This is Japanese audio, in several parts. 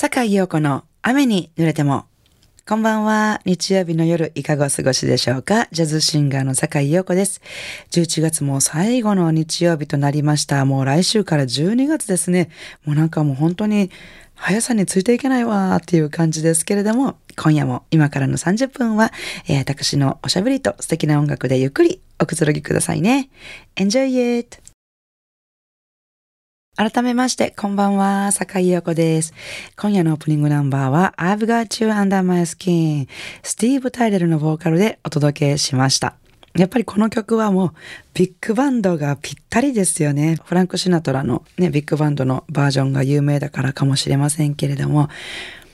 坂井陽子の雨に濡れても。こんばんは。日曜日の夜、いかがお過ごしでしょうか？ジャズシンガーの坂井陽子です。11月も最後の日曜日となりました。もう来週から12月ですね。もうなんかもう本当に速さについていけないわーっていう感じですけれども、今夜も今からの30分は、えー、私のおしゃべりと素敵な音楽でゆっくりおくつろぎくださいね。Enjoy it! 改めまして、こんばんは、坂井陽子です。今夜のオープニングナンバーは、I've Got You Under My Skin、スティーブ・タイレルのボーカルでお届けしました。やっぱりこの曲はもうビッグバンドがぴったりですよね。フランク・シナトラのね、ビッグバンドのバージョンが有名だからかもしれませんけれども、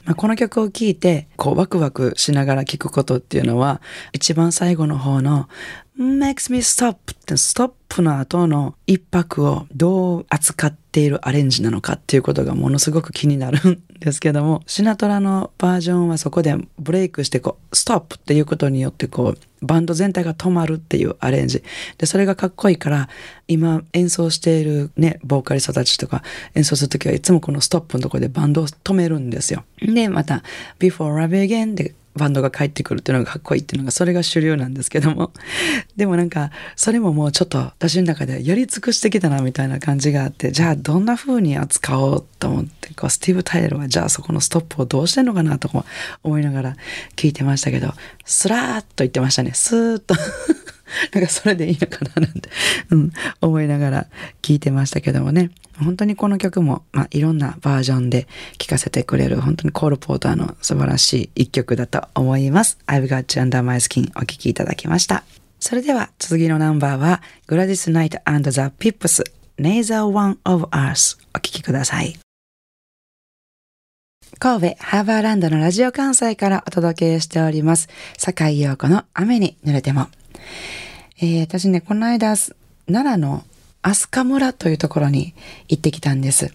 まあ、この曲を聴いて、こうワクワクしながら聴くことっていうのは、一番最後の方の makes me stop ってストップの後の一拍をどう扱っているアレンジなのかっていうことがものすごく気になるんですけども、シナトラのバージョンはそこでブレイクしてこう、ストップっていうことによってこう、バンド全体が止まるっていうアレンジ。で、それがかっこいいから、今演奏しているね、ボーカリストたちとか演奏するときはいつもこのストップのところでバンドを止めるんですよ。で、また、before love again でバンドが帰ってくるっていうのがかっこいいっていうのがそれが主流なんですけども。でもなんかそれももうちょっと私の中でやり尽くしてきたなみたいな感じがあってじゃあどんな風に扱おうと思ってこうスティーブ・タイルはじゃあそこのストップをどうしてんのかなとか思いながら聞いてましたけどスラーッと言ってましたね。スーッと。なんかそれでいいのかななんて、うん、思いながら聞いてましたけどもね。本当にこの曲も、まあ、いろんなバージョンで聴かせてくれる、本当にコールポーターの素晴らしい一曲だと思います。I've Got You Under My Skin お聴きいただきました。それでは次のナンバーは、グラディス・ナイト and the Pips Neither One of Us お聴きください。神戸ハーバーランドのラジオ関西からお届けしております。坂井陽子の雨に濡れても。えー、私ね、この間、奈良の飛鳥村というところに行ってきたんです。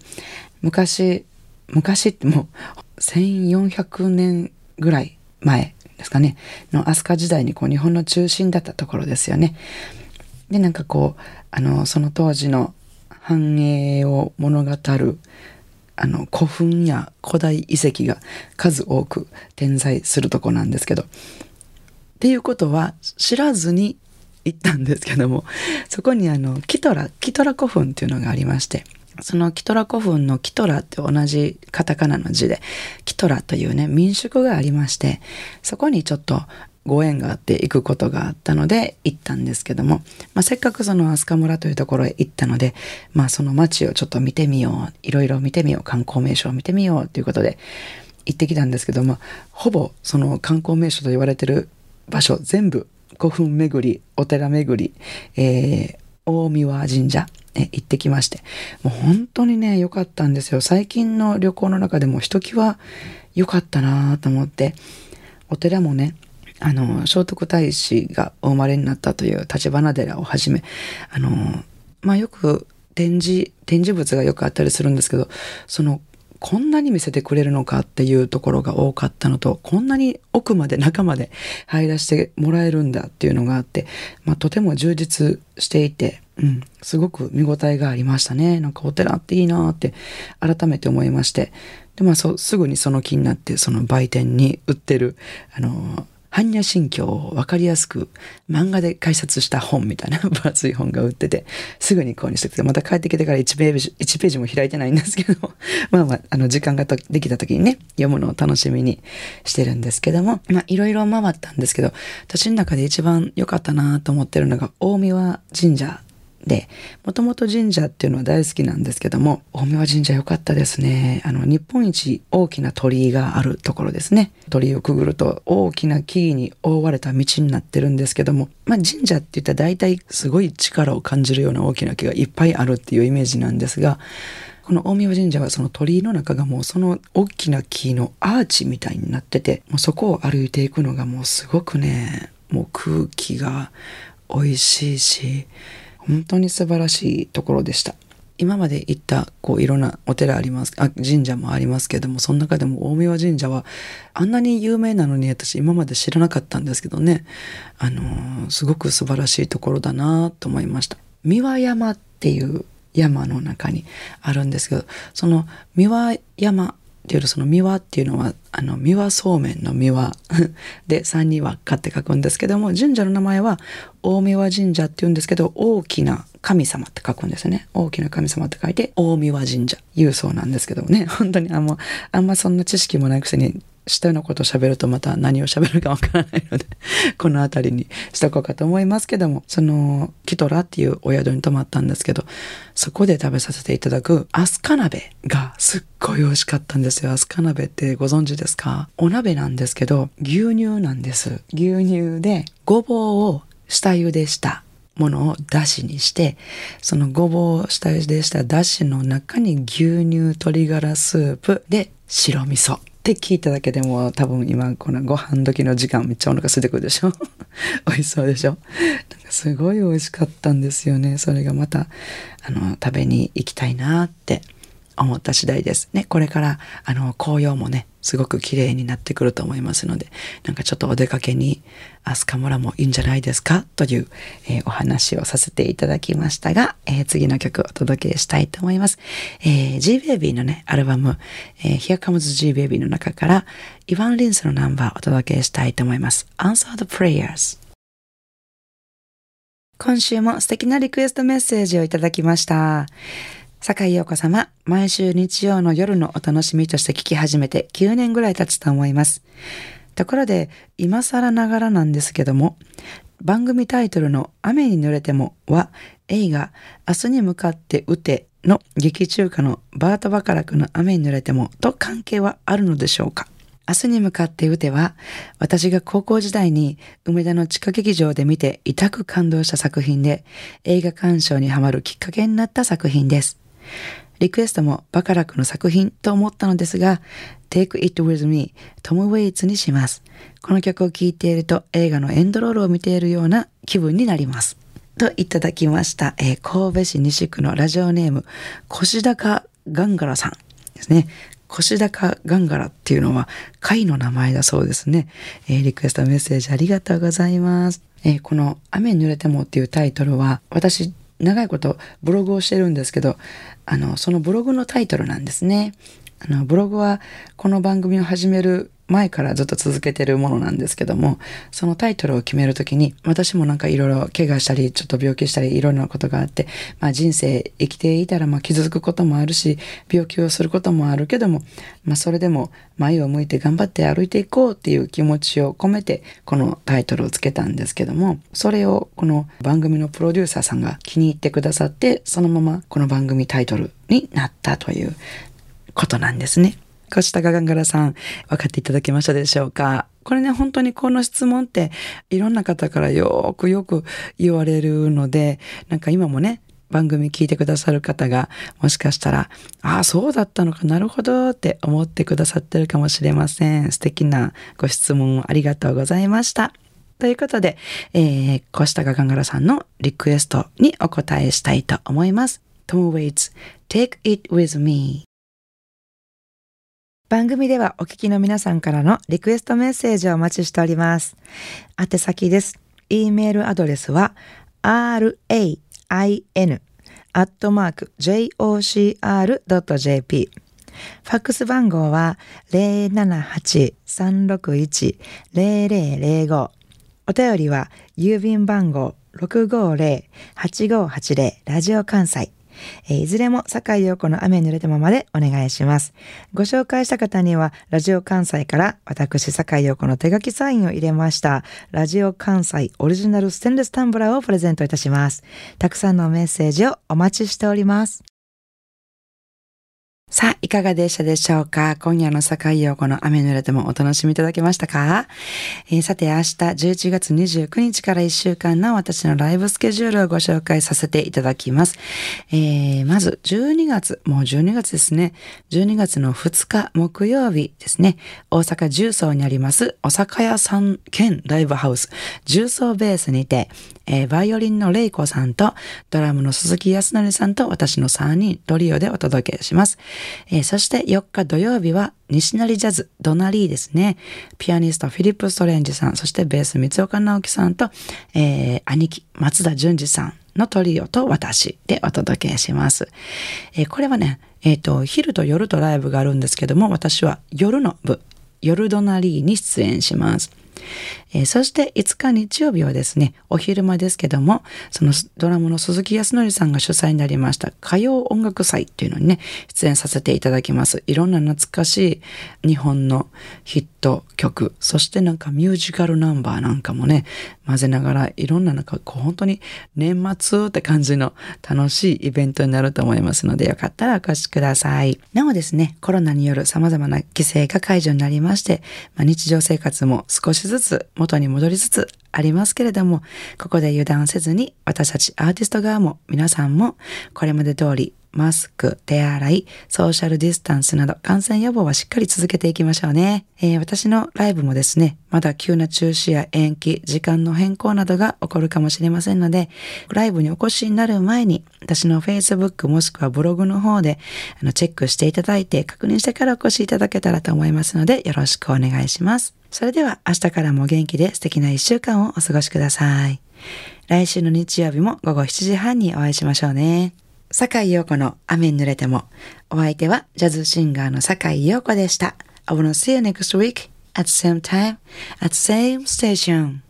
昔、昔ってもう1400年ぐらい前ですかね、の飛鳥時代にこう日本の中心だったところですよね。で、なんかこう、あの、その当時の繁栄を物語るあの古墳や古代遺跡が数多く点在するとこなんですけどっていうことは知らずに行ったんですけどもそこにあのキトラキトラ古墳っていうのがありましてそのキトラ古墳のキトラって同じカタカナの字でキトラというね民宿がありましてそこにちょっとご縁があって行くことがあったので行ったんですけども、まあ、せっかくその飛鳥村というところへ行ったので、まあ、その街をちょっと見てみよういろいろ見てみよう観光名所を見てみようということで行ってきたんですけどもほぼその観光名所と言われてる場所全部古墳巡りお寺巡り、えー、大三輪神社え行ってきましてもう本当にね良かったんですよ。最近の旅行の中でもひときわ良かったなと思ってお寺もねあの聖徳太子がお生まれになったという立花寺をはじめあのまあよく展示展示物がよくあったりするんですけどそのこんなに見せてくれるのかっていうところが多かったのと、こんなに奥まで中まで入らせてもらえるんだっていうのがあって、まあ、とても充実していて、うん、すごく見応えがありましたね。なんかお寺っていいなって改めて思いまして。で、まあ、すぐにその気になって、その売店に売ってる、あの般若心経をわかりやすく漫画で解説した本みたいな分厚い本が売ってて、すぐに購入してきて、また帰ってきてから1ページ、1ページも開いてないんですけど、まあまあ、あの、時間ができた時にね、読むのを楽しみにしてるんですけども、まあ、いろいろ回ったんですけど、私の中で一番良かったなと思ってるのが、大宮神社で、もともと神社っていうのは大好きなんですけども、大宮神社良かったですね。あの、日本一大きな鳥居があるところですね。鳥居をくぐると大きな木々に覆われた道になってるんですけども、まあ神社って言ったら大体すごい力を感じるような大きな木がいっぱいあるっていうイメージなんですが、この大宮神社はその鳥居の中がもうその大きな木のアーチみたいになってて、もうそこを歩いていくのがもうすごくね、もう空気が美味しいし、本当に素晴らしいところでした。今まで行ったこういろんなお寺ありますあ神社もありますけどもその中でも大宮神社はあんなに有名なのに私今まで知らなかったんですけどねあのー、すごく素晴らしいところだなと思いました三輪山っていう山の中にあるんですけどその三輪山っていうその三輪っていうのは、あの、三輪そうめんの三輪。で三人輪っかって書くんですけども、神社の名前は大三輪神社って言うんですけど、大きな神様って書くんですよね。大きな神様って書いて、大三輪神社、言うそうなんですけどもね、本当にあんま、あんまそんな知識もないくせに、下ようなことを喋るとまた何を喋るかわからないので この辺りにしとこうかと思いますけども、その、キトラっていうお宿に泊まったんですけど、そこで食べさせていただくアスカ鍋がすっごい美味しかったんですよ。アスカ鍋ってご存知ですか？お鍋なんですけど、牛乳なんです。牛乳でごぼうを下茹でしたものをだしにして、そのごぼうを下茹でしただしの中に牛乳鶏ガラスープで白味噌。って聞いただけでも多分今このご飯時の時間めっちゃお腹空いてくるでしょ 美味しそうでしょなんかすごい美味しかったんですよね。それがまたあの食べに行きたいなって思った次第です。ね、これからあの紅葉もねすごく綺麗になってくると思いますので、なんかちょっとお出かけに飛鳥村もいいんじゃないですか？という、えー、お話をさせていただきましたが、えー、次の曲をお届けしたいと思います。えー、G-Baby のね、アルバム、えー、Here Comes G-Baby の中からイヴァン・リンスのナンバーをお届けしたいと思います。Answer the Prayers 今週も素敵なリクエストメッセージをいただきました。坂井陽子様、毎週日曜の夜のお楽しみとして聞き始めて9年ぐらい経つと思います。ところで、今更ながらなんですけども、番組タイトルの雨に濡れてもは映画明日に向かって打ての劇中歌のバート・バカラクの雨に濡れてもと関係はあるのでしょうか？明日に向かって打ては私が高校時代に梅田の地下劇場で見て痛く感動した作品で映画鑑賞にハマるきっかけになった作品です。リクエストもバカラクの作品と思ったのですが、Take It With Me トム・ウェイツにします。この曲を聴いていると映画のエンドロールを見ているような気分になります。といただきました。えー、神戸市西区のラジオネーム、腰高ガンガラさんですね。腰高ガンガラっていうのは貝の名前だそうですね。えー、リクエストメッセージありがとうございます。えー、この雨に濡れてもっていうタイトルは私長いことブログをしてるんですけど、あの、そのブログのタイトルなんですね。あの、ブログはこの番組を始める前からずっと続けてるものなんですけども、そのタイトルを決めるときに、私もなんかいろいろ怪我したり、ちょっと病気したり、いろんなことがあって、まあ人生生きていたら、まあ傷つくこともあるし、病気をすることもあるけども、まあそれでも前を向いて頑張って歩いていこうっていう気持ちを込めて、このタイトルをつけたんですけども、それをこの番組のプロデューサーさんが気に入ってくださって、そのままこの番組タイトルになったということなんですね。越高ガンガラさん、分かっていただけましたでしょうか？これね、本当にこの質問っていろんな方からよくよく言われるので、なんか今もね、番組聞いてくださる方が、もしかしたら、ああ、そうだったのかなるほどって思ってくださってるかもしれません。素敵なご質問をありがとうございました。ということで、えー、コシタガガンガラさんのリクエストにお答えしたいと思います。Tom Waits, Take It With Me. 番組ではお聞きの皆さんからのリクエストメッセージをお待ちしております。宛先です。e メールアドレスは rain アットマーク jocr.jp ファックス番号は078-361-0005お便りは郵便番号650-8580ラジオ関西。えー、いずれも坂井陽子の雨濡れたままでお願いします。ご紹介した方には、ラジオ関西から私坂井陽子の手書きサインを入れました、ラジオ関西オリジナルステンレスタンブラーをプレゼントいたします。たくさんのメッセージをお待ちしております。さあ、いかがでしたでしょうか？今夜の境陽子の雨濡れてもお楽しみいただけましたか、えー、さて、明日11月29日から1週間の私のライブスケジュールをご紹介させていただきます。えー、まず、12月、もう12月ですね。12月の2日木曜日ですね。大阪重曹にあります、お酒屋さん兼ライブハウス、重曹ベースにて、えー、バイオリンのレイコさんと、ドラムの鈴木康則さんと私の3人、トリオでお届けします。えー、そして4日土曜日は、西成ジャズ、ドナリーですね。ピアニストフィリップ・ストレンジさん、そしてベース三岡直樹さんと、えー、兄貴松田淳二さんのトリオと私でお届けします。えー、これはね、えっ、ー、と、昼と夜とライブがあるんですけども、私は夜の部、夜ドナリーに出演します。えー、そして5日日曜日はですね、お昼間ですけども、そのドラムの鈴木康則さんが主催になりました歌謡音楽祭っていうのにね、出演させていただきます。いろんな懐かしい日本のヒット曲、そしてなんかミュージカルナンバーなんかもね、混ぜながらいろんななんかこう本当に年末って感じの楽しいイベントになると思いますので、よかったらお越しください。なおですね、コロナによる様々な規制が解除になりまして、まあ、日常生活も少しずつずつ元に戻りつつありますけれども、ここで油断せずに私たちアーティスト側も皆さんもこれまで通りマスク、手洗い、ソーシャルディスタンスなど感染予防はしっかり続けていきましょうね。えー、私のライブもですね、まだ急な中止や延期、時間の変更などが起こるかもしれませんので、ライブにお越しになる前に、私の Facebook もしくはブログの方であのチェックしていただいて確認してからお越しいただけたらと思いますので、よろしくお願いします。それでは明日からも元気で素敵な一週間をお過ごしください。来週の日曜日も午後7時半にお会いしましょうね。坂井陽子の雨に濡れても。お相手はジャズシンガーの坂井陽子でした。I wanna see you next week at the same time at the same station.